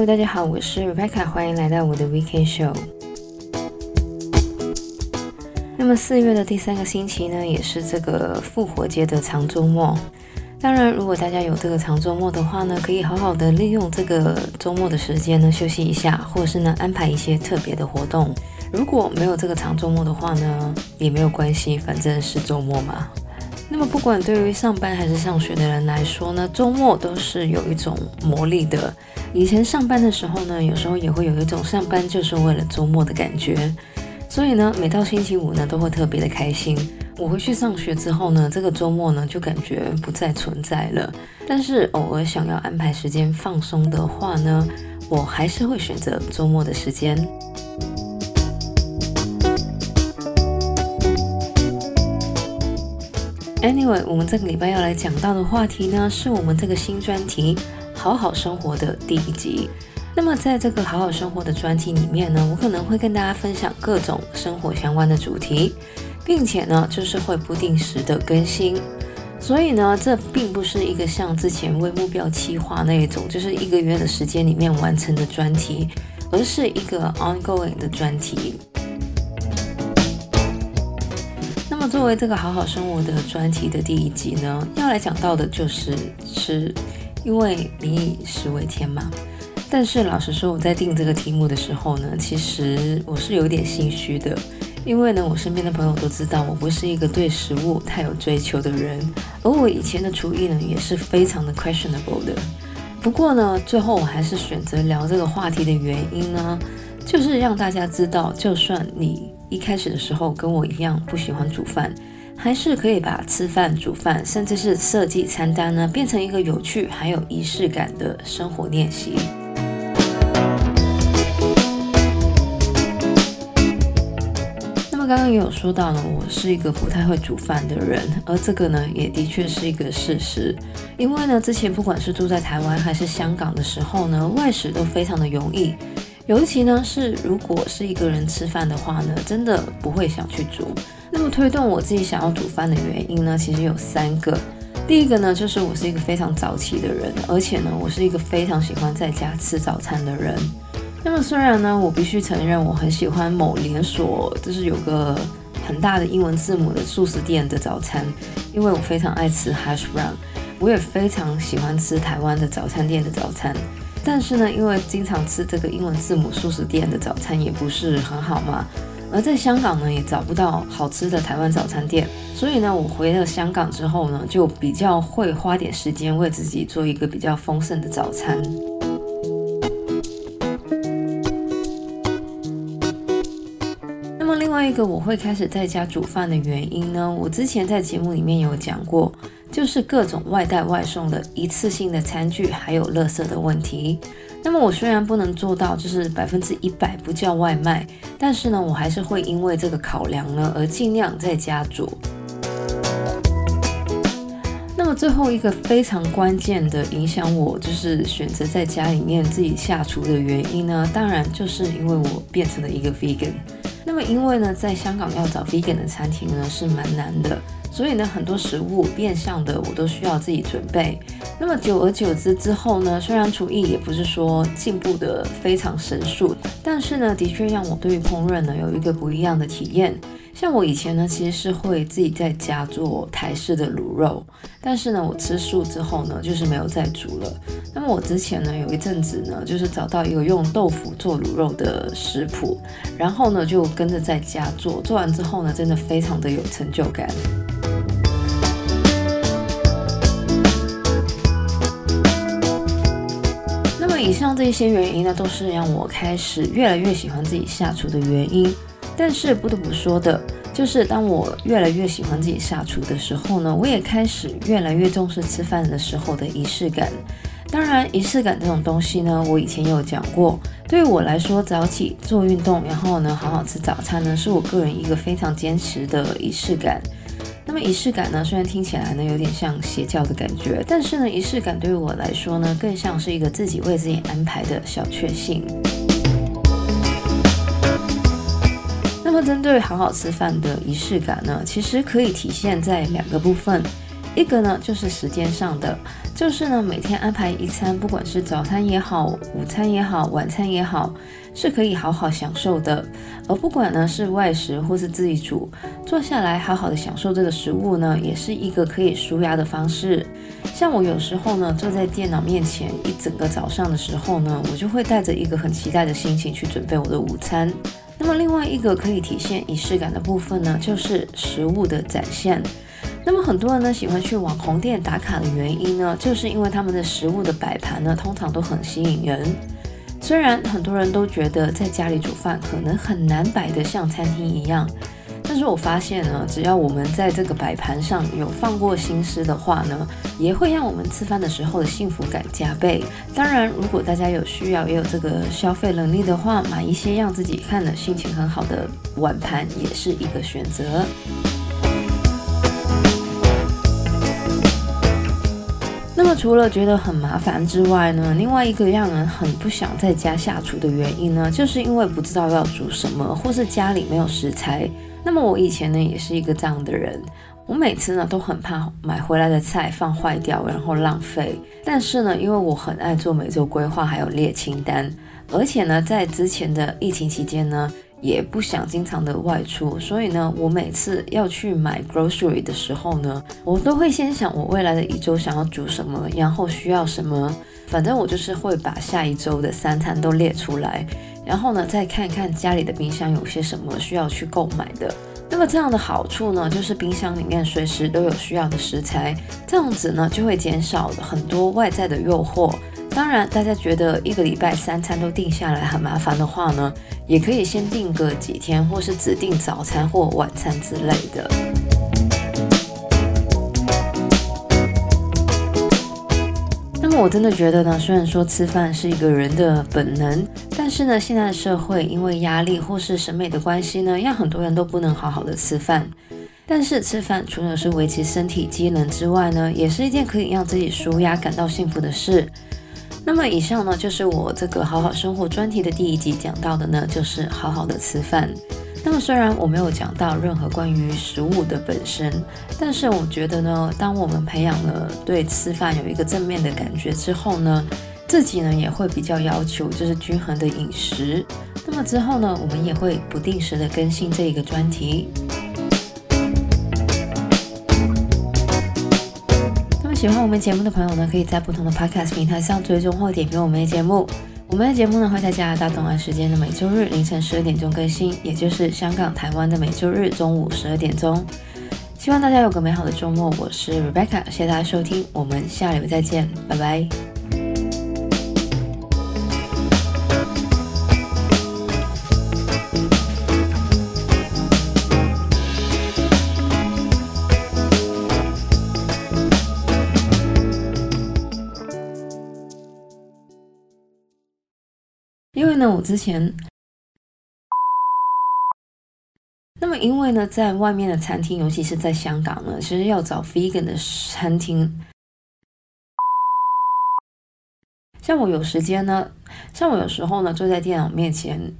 Hello，大家好，我是 Rebecca，欢迎来到我的 Weekend Show。那么四月的第三个星期呢，也是这个复活节的长周末。当然，如果大家有这个长周末的话呢，可以好好的利用这个周末的时间呢，休息一下，或者是呢安排一些特别的活动。如果没有这个长周末的话呢，也没有关系，反正是周末嘛。那么，不管对于上班还是上学的人来说呢，周末都是有一种魔力的。以前上班的时候呢，有时候也会有一种上班就是为了周末的感觉。所以呢，每到星期五呢，都会特别的开心。我回去上学之后呢，这个周末呢，就感觉不再存在了。但是偶尔想要安排时间放松的话呢，我还是会选择周末的时间。Anyway，我们这个礼拜要来讲到的话题呢，是我们这个新专题《好好生活》的第一集。那么，在这个《好好生活》的专题里面呢，我可能会跟大家分享各种生活相关的主题，并且呢，就是会不定时的更新。所以呢，这并不是一个像之前为目标计划那一种，就是一个月的时间里面完成的专题，而是一个 ongoing 的专题。作为这个好好生活的专题的第一集呢，要来讲到的就是吃，因为民以食为天嘛。但是老实说，我在定这个题目的时候呢，其实我是有点心虚的，因为呢，我身边的朋友都知道我不是一个对食物太有追求的人，而我以前的厨艺呢也是非常的 questionable 的。不过呢，最后我还是选择聊这个话题的原因呢，就是让大家知道，就算你。一开始的时候跟我一样不喜欢煮饭，还是可以把吃饭、煮饭，甚至是设计餐单呢，变成一个有趣还有仪式感的生活练习。那么刚刚也有说到呢，我是一个不太会煮饭的人，而这个呢也的确是一个事实，因为呢之前不管是住在台湾还是香港的时候呢，外食都非常的容易。尤其呢是如果是一个人吃饭的话呢，真的不会想去煮。那么推动我自己想要煮饭的原因呢，其实有三个。第一个呢，就是我是一个非常早起的人，而且呢，我是一个非常喜欢在家吃早餐的人。那么虽然呢，我必须承认我很喜欢某连锁，就是有个很大的英文字母的素食店的早餐，因为我非常爱吃 hash brown，我也非常喜欢吃台湾的早餐店的早餐。但是呢，因为经常吃这个英文字母素食店的早餐也不是很好嘛，而在香港呢也找不到好吃的台湾早餐店，所以呢，我回到香港之后呢，就比较会花点时间为自己做一个比较丰盛的早餐。一个我会开始在家煮饭的原因呢，我之前在节目里面有讲过。就是各种外带外送的一次性的餐具，还有垃圾的问题。那么我虽然不能做到就是百分之一百不叫外卖，但是呢，我还是会因为这个考量呢，而尽量在家煮。那么最后一个非常关键的影响我就是选择在家里面自己下厨的原因呢，当然就是因为我变成了一个 vegan。那么因为呢，在香港要找 vegan 的餐厅呢是蛮难的。所以呢，很多食物变相的我都需要自己准备。那么久而久之之后呢，虽然厨艺也不是说进步的非常神速，是呢，的确让我对于烹饪呢有一个不一样的体验。像我以前呢，其实是会自己在家做台式的卤肉，但是呢，我吃素之后呢，就是没有再煮了。那么我之前呢，有一阵子呢，就是找到一个用豆腐做卤肉的食谱，然后呢，就跟着在家做，做完之后呢，真的非常的有成就感。以上这些原因呢，都是让我开始越来越喜欢自己下厨的原因。但是不得不说的，就是当我越来越喜欢自己下厨的时候呢，我也开始越来越重视吃饭的时候的仪式感。当然，仪式感这种东西呢，我以前有讲过。对于我来说，早起做运动，然后呢，好好吃早餐呢，是我个人一个非常坚持的仪式感。那么仪式感呢，虽然听起来呢有点像邪教的感觉，但是呢，仪式感对于我来说呢，更像是一个自己为自己安排的小确幸。那么针对好好吃饭的仪式感呢，其实可以体现在两个部分，一个呢就是时间上的，就是呢，每天安排一餐，不管是早餐也好，午餐也好，晚餐也好，是可以好好享受的。而不管呢是外食或是自己煮，坐下来好好的享受这个食物呢，也是一个可以舒压的方式。像我有时候呢，坐在电脑面前一整个早上的时候呢，我就会带着一个很期待的心情去准备我的午餐。那么另外一个可以体现仪式感的部分呢，就是食物的展现。那么很多人呢喜欢去网红店打卡的原因呢，就是因为他们的食物的摆盘呢，通常都很吸引人。虽然很多人都觉得在家里煮饭可能很难摆得像餐厅一样，但是我发现呢，只要我们在这个摆盘上有放过心思的话呢，也会让我们吃饭的时候的幸福感加倍。当然，如果大家有需要也有这个消费能力的话，买一些让自己看的心情很好的碗盘也是一个选择。那除了觉得很麻烦之外呢，另外一个让人很不想在家下厨的原因呢，就是因为不知道要煮什么，或是家里没有食材。那么我以前呢，也是一个这样的人，我每次呢都很怕买回来的菜放坏掉，然后浪费。但是呢，因为我很爱做每周规划，还有列清单，而且呢，在之前的疫情期间呢。也不想经常的外出，所以呢，我每次要去买 grocery 的时候呢，我都会先想我未来的一周想要煮什么，然后需要什么，反正我就是会把下一周的三餐都列出来，然后呢，再看看家里的冰箱有些什么需要去购买的。那么这样的好处呢，就是冰箱里面随时都有需要的食材，这样子呢，就会减少很多外在的诱惑。当然，大家觉得一个礼拜三餐都定下来很麻烦的话呢，也可以先定个几天，或是只定早餐或晚餐之类的。那么我真的觉得呢，虽然说吃饭是一个人的本能，但是呢，现在的社会因为压力或是审美的关系呢，让很多人都不能好好的吃饭。但是吃饭除了是维持身体机能之外呢，也是一件可以让自己舒压、感到幸福的事。那么以上呢，就是我这个好好生活专题的第一集讲到的呢，就是好好的吃饭。那么虽然我没有讲到任何关于食物的本身，但是我觉得呢，当我们培养了对吃饭有一个正面的感觉之后呢，自己呢也会比较要求就是均衡的饮食。那么之后呢，我们也会不定时的更新这一个专题。喜欢我们节目的朋友呢，可以在不同的 Podcast 平台上追踪或点评我们的节目。我们的节目呢会在加拿大东岸时间的每周日凌晨十二点钟更新，也就是香港、台湾的每周日中午十二点钟。希望大家有个美好的周末。我是 Rebecca，谢谢大家收听，我们下礼拜再见，拜拜。我之前，那么因为呢，在外面的餐厅，尤其是在香港呢，其实要找 vegan 的餐厅，像我有时间呢，像我有时候呢，坐在电脑面前